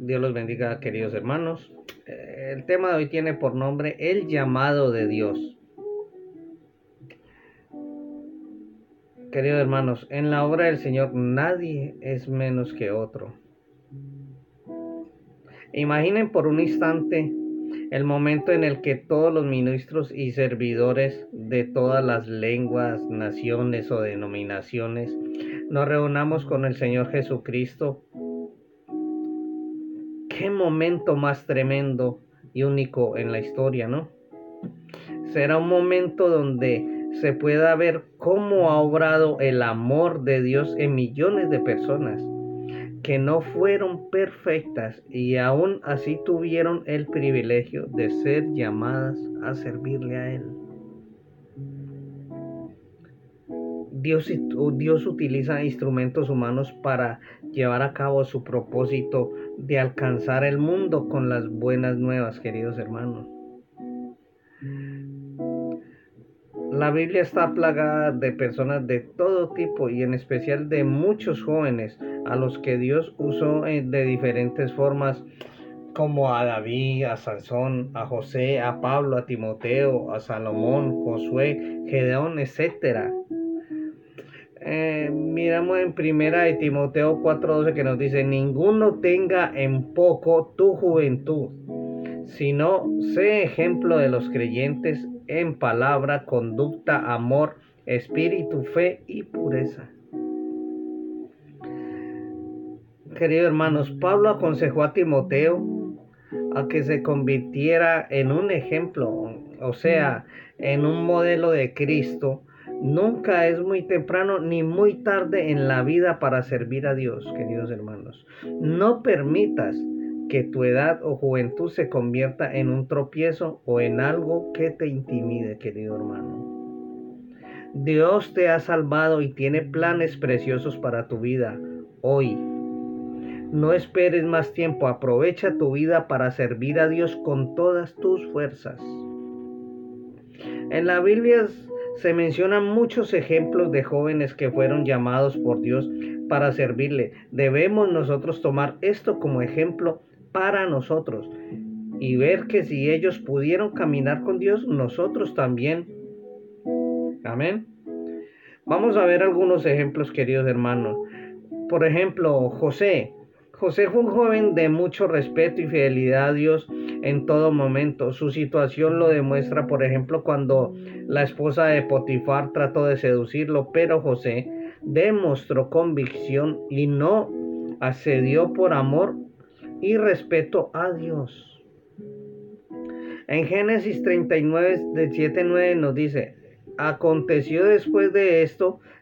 Dios los bendiga, queridos hermanos. Eh, el tema de hoy tiene por nombre El llamado de Dios. Queridos hermanos, en la obra del Señor nadie es menos que otro. Imaginen por un instante el momento en el que todos los ministros y servidores de todas las lenguas, naciones o denominaciones nos reunamos con el Señor Jesucristo qué momento más tremendo y único en la historia, ¿no? Será un momento donde se pueda ver cómo ha obrado el amor de Dios en millones de personas que no fueron perfectas y aún así tuvieron el privilegio de ser llamadas a servirle a Él. Dios, Dios utiliza instrumentos humanos para llevar a cabo su propósito de alcanzar el mundo con las buenas nuevas, queridos hermanos. La Biblia está plagada de personas de todo tipo y en especial de muchos jóvenes a los que Dios usó de diferentes formas como a David, a Sansón, a José, a Pablo, a Timoteo, a Salomón, Josué, Gedeón, etcétera eh, miramos en primera de Timoteo 4:12 que nos dice, ninguno tenga en poco tu juventud, sino sé ejemplo de los creyentes en palabra, conducta, amor, espíritu, fe y pureza. Queridos hermanos, Pablo aconsejó a Timoteo a que se convirtiera en un ejemplo, o sea, en un modelo de Cristo Nunca es muy temprano ni muy tarde en la vida para servir a Dios, queridos hermanos. No permitas que tu edad o juventud se convierta en un tropiezo o en algo que te intimide, querido hermano. Dios te ha salvado y tiene planes preciosos para tu vida hoy. No esperes más tiempo, aprovecha tu vida para servir a Dios con todas tus fuerzas. En la Biblia se mencionan muchos ejemplos de jóvenes que fueron llamados por Dios para servirle. Debemos nosotros tomar esto como ejemplo para nosotros y ver que si ellos pudieron caminar con Dios, nosotros también. Amén. Vamos a ver algunos ejemplos, queridos hermanos. Por ejemplo, José. José fue un joven de mucho respeto y fidelidad a Dios en todo momento. Su situación lo demuestra, por ejemplo, cuando la esposa de Potifar trató de seducirlo, pero José demostró convicción y no accedió por amor y respeto a Dios. En Génesis 39, de 7, 9 nos dice, aconteció después de esto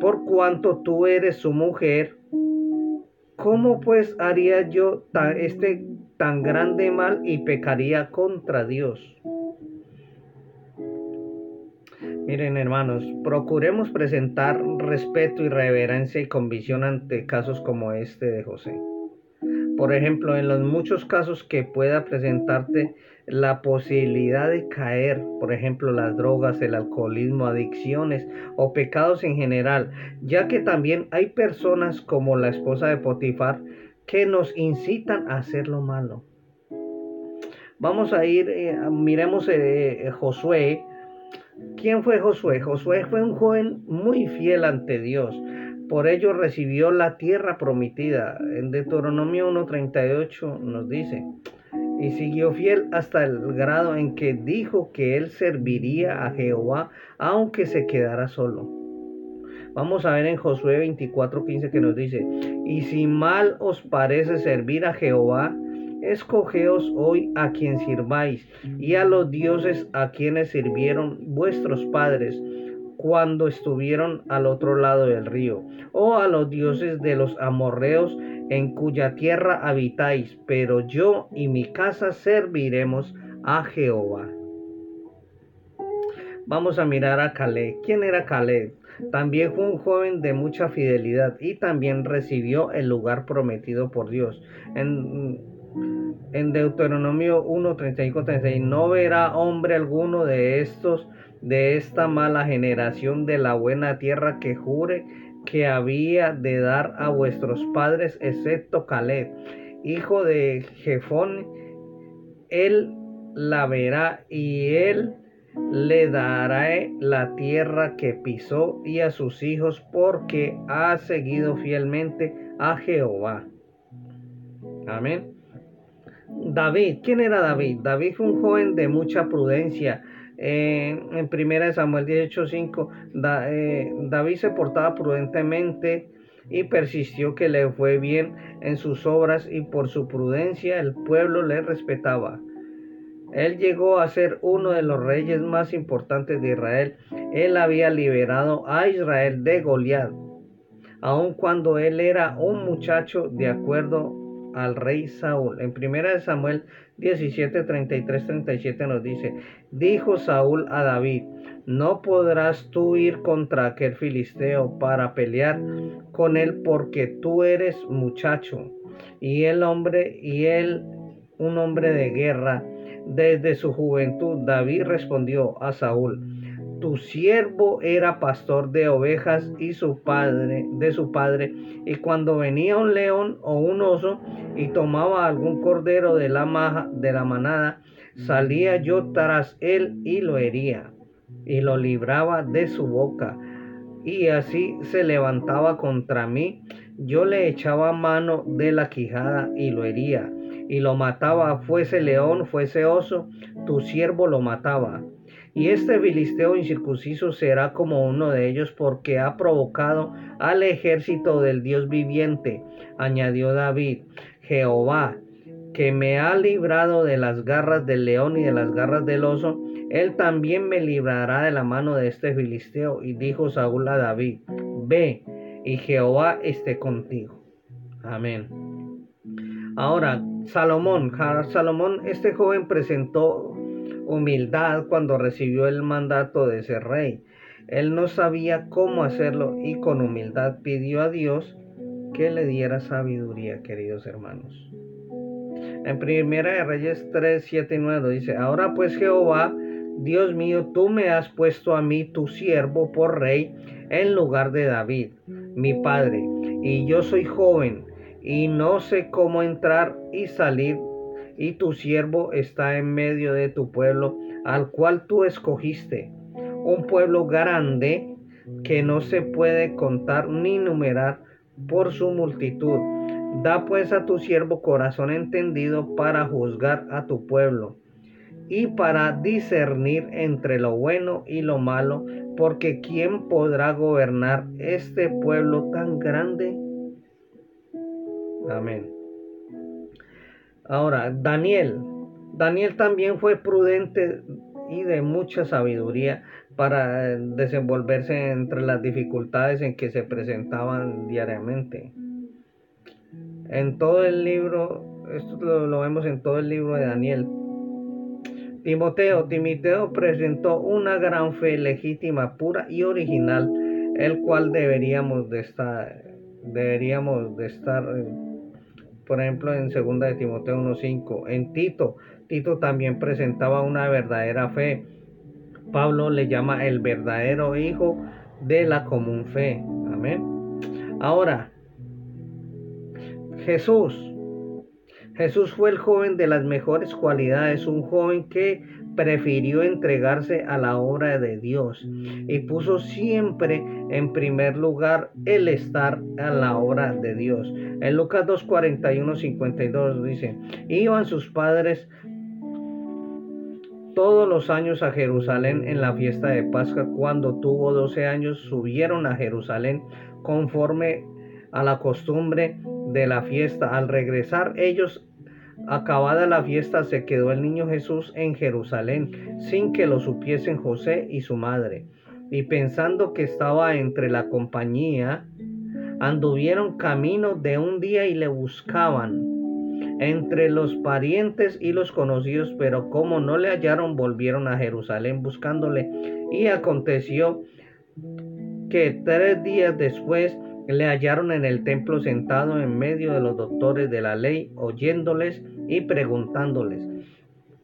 por cuanto tú eres su mujer, ¿cómo pues haría yo este tan grande mal y pecaría contra Dios. Miren hermanos, procuremos presentar respeto y reverencia y convicción ante casos como este de José. Por ejemplo, en los muchos casos que pueda presentarte la posibilidad de caer, por ejemplo, las drogas, el alcoholismo, adicciones o pecados en general, ya que también hay personas como la esposa de Potifar que nos incitan a hacer lo malo. Vamos a ir, eh, miremos eh, eh, Josué. ¿Quién fue Josué? Josué fue un joven muy fiel ante Dios. Por ello recibió la tierra prometida. En Deuteronomio 1.38 nos dice, y siguió fiel hasta el grado en que dijo que él serviría a Jehová aunque se quedara solo. Vamos a ver en Josué 24:15 que nos dice, y si mal os parece servir a Jehová, escogeos hoy a quien sirváis y a los dioses a quienes sirvieron vuestros padres, cuando estuvieron al otro lado del río, o a los dioses de los amorreos en cuya tierra habitáis, pero yo y mi casa serviremos a Jehová. Vamos a mirar a Caleb. ¿Quién era Caleb? También fue un joven de mucha fidelidad y también recibió el lugar prometido por Dios. En, en Deuteronomio 1, 35, 36, no verá hombre alguno de estos, de esta mala generación de la buena tierra que jure que había de dar a vuestros padres, excepto Caleb, hijo de Jefón, él la verá y él le dará la tierra que pisó y a sus hijos porque ha seguido fielmente a Jehová. Amén. David, ¿quién era David? David fue un joven de mucha prudencia. En 1 Samuel 18:5, eh, David se portaba prudentemente y persistió que le fue bien en sus obras y por su prudencia el pueblo le respetaba. Él llegó a ser uno de los reyes más importantes de Israel. Él había liberado a Israel de Goliat, aun cuando él era un muchacho de acuerdo al rey Saúl. En 1 Samuel 17, 33, 37 nos dice, dijo Saúl a David, no podrás tú ir contra aquel filisteo para pelear con él porque tú eres muchacho y el hombre y él un hombre de guerra desde su juventud, David respondió a Saúl, tu siervo era pastor de ovejas y su padre, de su padre, y cuando venía un león o un oso y tomaba algún cordero de la de la manada, salía yo tras él y lo hería, y lo libraba de su boca. Y así se levantaba contra mí, yo le echaba mano de la quijada y lo hería y lo mataba, fuese león, fuese oso, tu siervo lo mataba. Y este filisteo incircunciso será como uno de ellos porque ha provocado al ejército del Dios viviente, añadió David, Jehová, que me ha librado de las garras del león y de las garras del oso, él también me librará de la mano de este filisteo. Y dijo Saúl a David, ve, y Jehová esté contigo. Amén. Ahora, Salomón, Salomón, este joven presentó humildad cuando recibió el mandato de ser rey. Él no sabía cómo hacerlo y con humildad pidió a Dios que le diera sabiduría, queridos hermanos. En Primera de Reyes 3, 7 y 9 dice, ahora pues Jehová, Dios mío, tú me has puesto a mí, tu siervo, por rey, en lugar de David, mi padre, y yo soy joven y no sé cómo entrar y salir, y tu siervo está en medio de tu pueblo, al cual tú escogiste, un pueblo grande que no se puede contar ni numerar por su multitud. Da pues a tu siervo corazón entendido para juzgar a tu pueblo y para discernir entre lo bueno y lo malo, porque ¿quién podrá gobernar este pueblo tan grande? Amén. Ahora, Daniel. Daniel también fue prudente y de mucha sabiduría para desenvolverse entre las dificultades en que se presentaban diariamente. En todo el libro, esto lo, vemos en todo el libro de Daniel. Timoteo, Timoteo presentó una gran fe legítima, pura y original, el cual deberíamos de estar, deberíamos de estar por ejemplo en 2 de Timoteo 1.5. En Tito, Tito también presentaba una verdadera fe. Pablo le llama el verdadero hijo de la común fe. Amén. Ahora, Jesús. Jesús fue el joven de las mejores cualidades, un joven que prefirió entregarse a la obra de Dios y puso siempre en primer lugar el estar a la obra de Dios. En Lucas 2, 41, 52 dice, iban sus padres todos los años a Jerusalén en la fiesta de Pascua. Cuando tuvo 12 años subieron a Jerusalén conforme a la costumbre de la fiesta. Al regresar ellos Acabada la fiesta se quedó el niño Jesús en Jerusalén sin que lo supiesen José y su madre. y pensando que estaba entre la compañía, anduvieron camino de un día y le buscaban entre los parientes y los conocidos, pero como no le hallaron, volvieron a Jerusalén buscándole. Y aconteció que tres días después le hallaron en el templo sentado en medio de los doctores de la ley, oyéndoles y preguntándoles.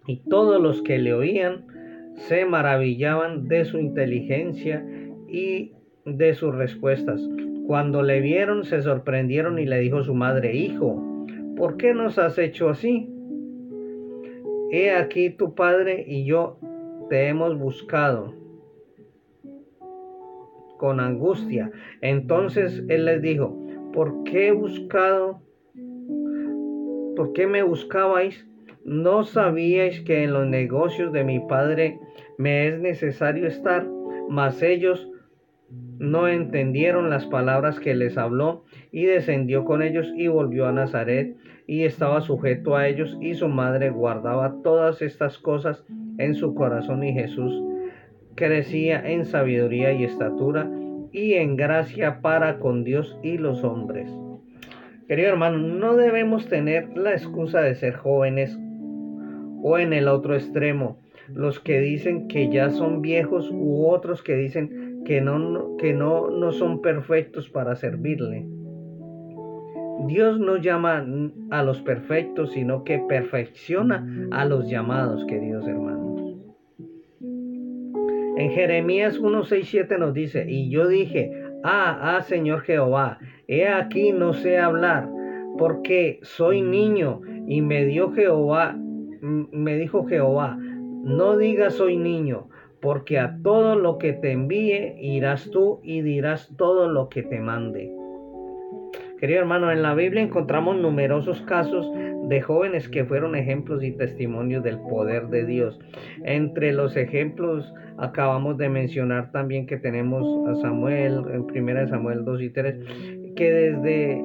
Y todos los que le oían se maravillaban de su inteligencia y de sus respuestas. Cuando le vieron se sorprendieron y le dijo su madre, Hijo, ¿por qué nos has hecho así? He aquí tu padre y yo te hemos buscado con angustia. Entonces él les dijo, ¿por qué he buscado? ¿Por qué me buscabais? ¿No sabíais que en los negocios de mi padre me es necesario estar? Mas ellos no entendieron las palabras que les habló y descendió con ellos y volvió a Nazaret y estaba sujeto a ellos y su madre guardaba todas estas cosas en su corazón y Jesús crecía en sabiduría y estatura y en gracia para con Dios y los hombres. Querido hermano, no debemos tener la excusa de ser jóvenes o en el otro extremo, los que dicen que ya son viejos u otros que dicen que no, que no, no son perfectos para servirle. Dios no llama a los perfectos, sino que perfecciona a los llamados, queridos hermanos. En Jeremías 1, 6, 7 nos dice, y yo dije, ah, ah, Señor Jehová, he aquí no sé hablar, porque soy niño, y me dio Jehová me dijo Jehová, no digas soy niño, porque a todo lo que te envíe irás tú y dirás todo lo que te mande. Querido hermano, en la Biblia encontramos numerosos casos de jóvenes que fueron ejemplos y testimonios del poder de Dios. Entre los ejemplos acabamos de mencionar también que tenemos a Samuel, en 1 Samuel 2 y 3, que desde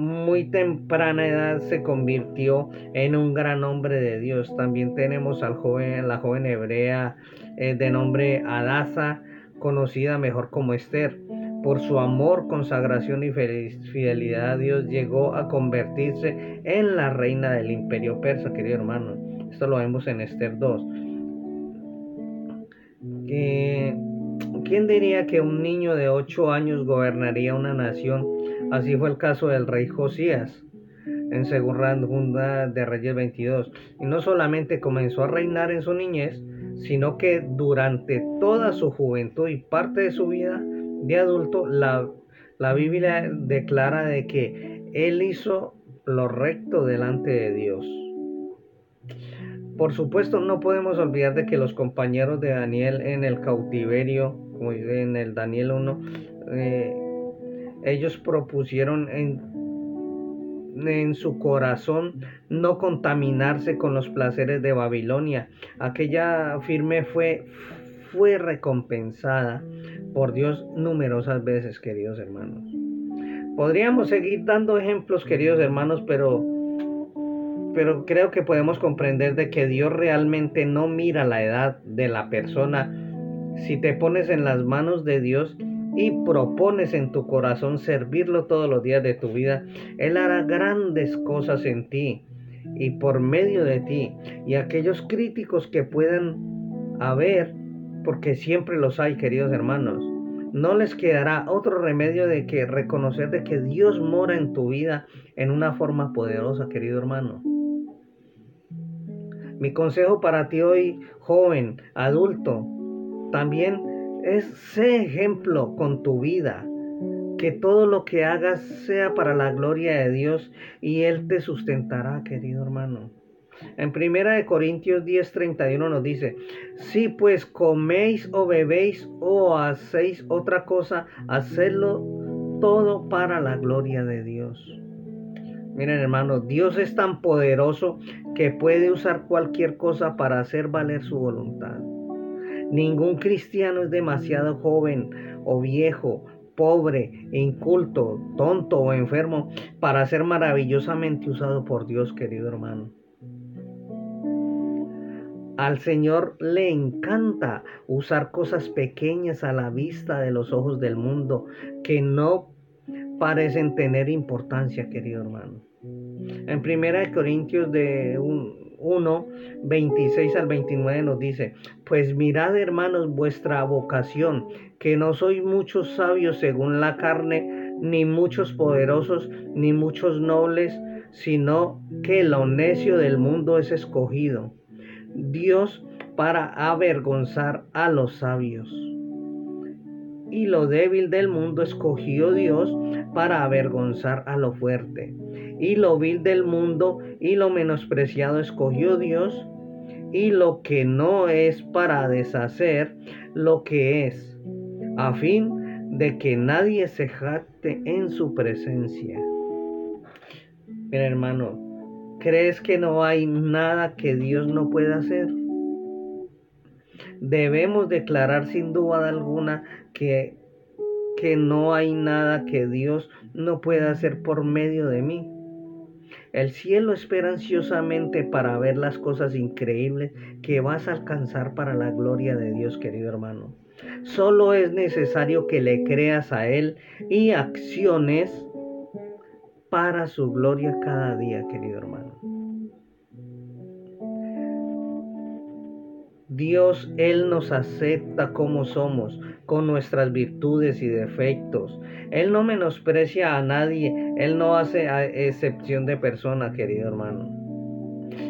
muy temprana edad se convirtió en un gran hombre de Dios. También tenemos al joven, la joven hebrea eh, de nombre Adasa, conocida mejor como Esther. Por su amor, consagración y fidelidad a Dios llegó a convertirse en la reina del imperio persa, querido hermano. Esto lo vemos en Esther 2. ¿Quién diría que un niño de 8 años gobernaría una nación? Así fue el caso del rey Josías en Segunda de Reyes 22. Y no solamente comenzó a reinar en su niñez, sino que durante toda su juventud y parte de su vida de adulto, la, la Biblia declara de que él hizo lo recto delante de Dios. Por supuesto, no podemos olvidar de que los compañeros de Daniel en el cautiverio, como dice en el Daniel 1, ellos propusieron en, en su corazón no contaminarse con los placeres de Babilonia. Aquella firme fue, fue recompensada por Dios numerosas veces, queridos hermanos. Podríamos seguir dando ejemplos, queridos hermanos, pero, pero creo que podemos comprender de que Dios realmente no mira la edad de la persona. Si te pones en las manos de Dios, y propones en tu corazón servirlo todos los días de tu vida, Él hará grandes cosas en ti y por medio de ti. Y aquellos críticos que puedan haber, porque siempre los hay, queridos hermanos, no les quedará otro remedio de que reconocer de que Dios mora en tu vida en una forma poderosa, querido hermano. Mi consejo para ti hoy, joven, adulto, también es sé ejemplo con tu vida. Que todo lo que hagas sea para la gloria de Dios y Él te sustentará, querido hermano. En primera de Corintios 10:31 nos dice, si pues coméis o bebéis o hacéis otra cosa, hacedlo todo para la gloria de Dios. Miren hermano, Dios es tan poderoso que puede usar cualquier cosa para hacer valer su voluntad. Ningún cristiano es demasiado joven o viejo, pobre, inculto, tonto o enfermo para ser maravillosamente usado por Dios, querido hermano. Al Señor le encanta usar cosas pequeñas a la vista de los ojos del mundo que no parecen tener importancia, querido hermano. En 1 Corintios de 1, 26 al 29 nos dice, pues mirad hermanos vuestra vocación, que no sois muchos sabios según la carne, ni muchos poderosos, ni muchos nobles, sino que lo necio del mundo es escogido. Dios para avergonzar a los sabios. Y lo débil del mundo escogió Dios para avergonzar a lo fuerte y lo vil del mundo y lo menospreciado escogió Dios y lo que no es para deshacer lo que es, a fin de que nadie se jacte en su presencia. Mira hermano, ¿crees que no hay nada que Dios no pueda hacer? Debemos declarar sin duda alguna que, que no hay nada que Dios no pueda hacer por medio de mí. El cielo espera ansiosamente para ver las cosas increíbles que vas a alcanzar para la gloria de Dios, querido hermano. Solo es necesario que le creas a Él y acciones para su gloria cada día, querido hermano. Dios, Él nos acepta como somos, con nuestras virtudes y defectos. Él no menosprecia a nadie, Él no hace excepción de persona, querido hermano.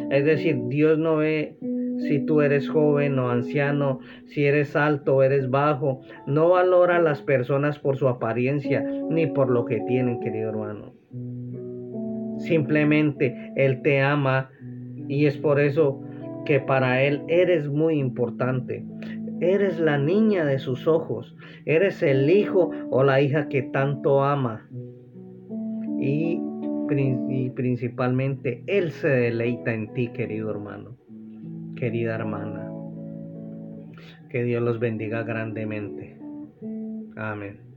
Es decir, Dios no ve si tú eres joven o anciano, si eres alto o eres bajo. No valora a las personas por su apariencia ni por lo que tienen, querido hermano. Simplemente Él te ama y es por eso que para Él eres muy importante. Eres la niña de sus ojos. Eres el hijo o la hija que tanto ama. Y, principalmente Él se deleita en ti, querido hermano, querida hermana. Que Dios los bendiga grandemente. Amén.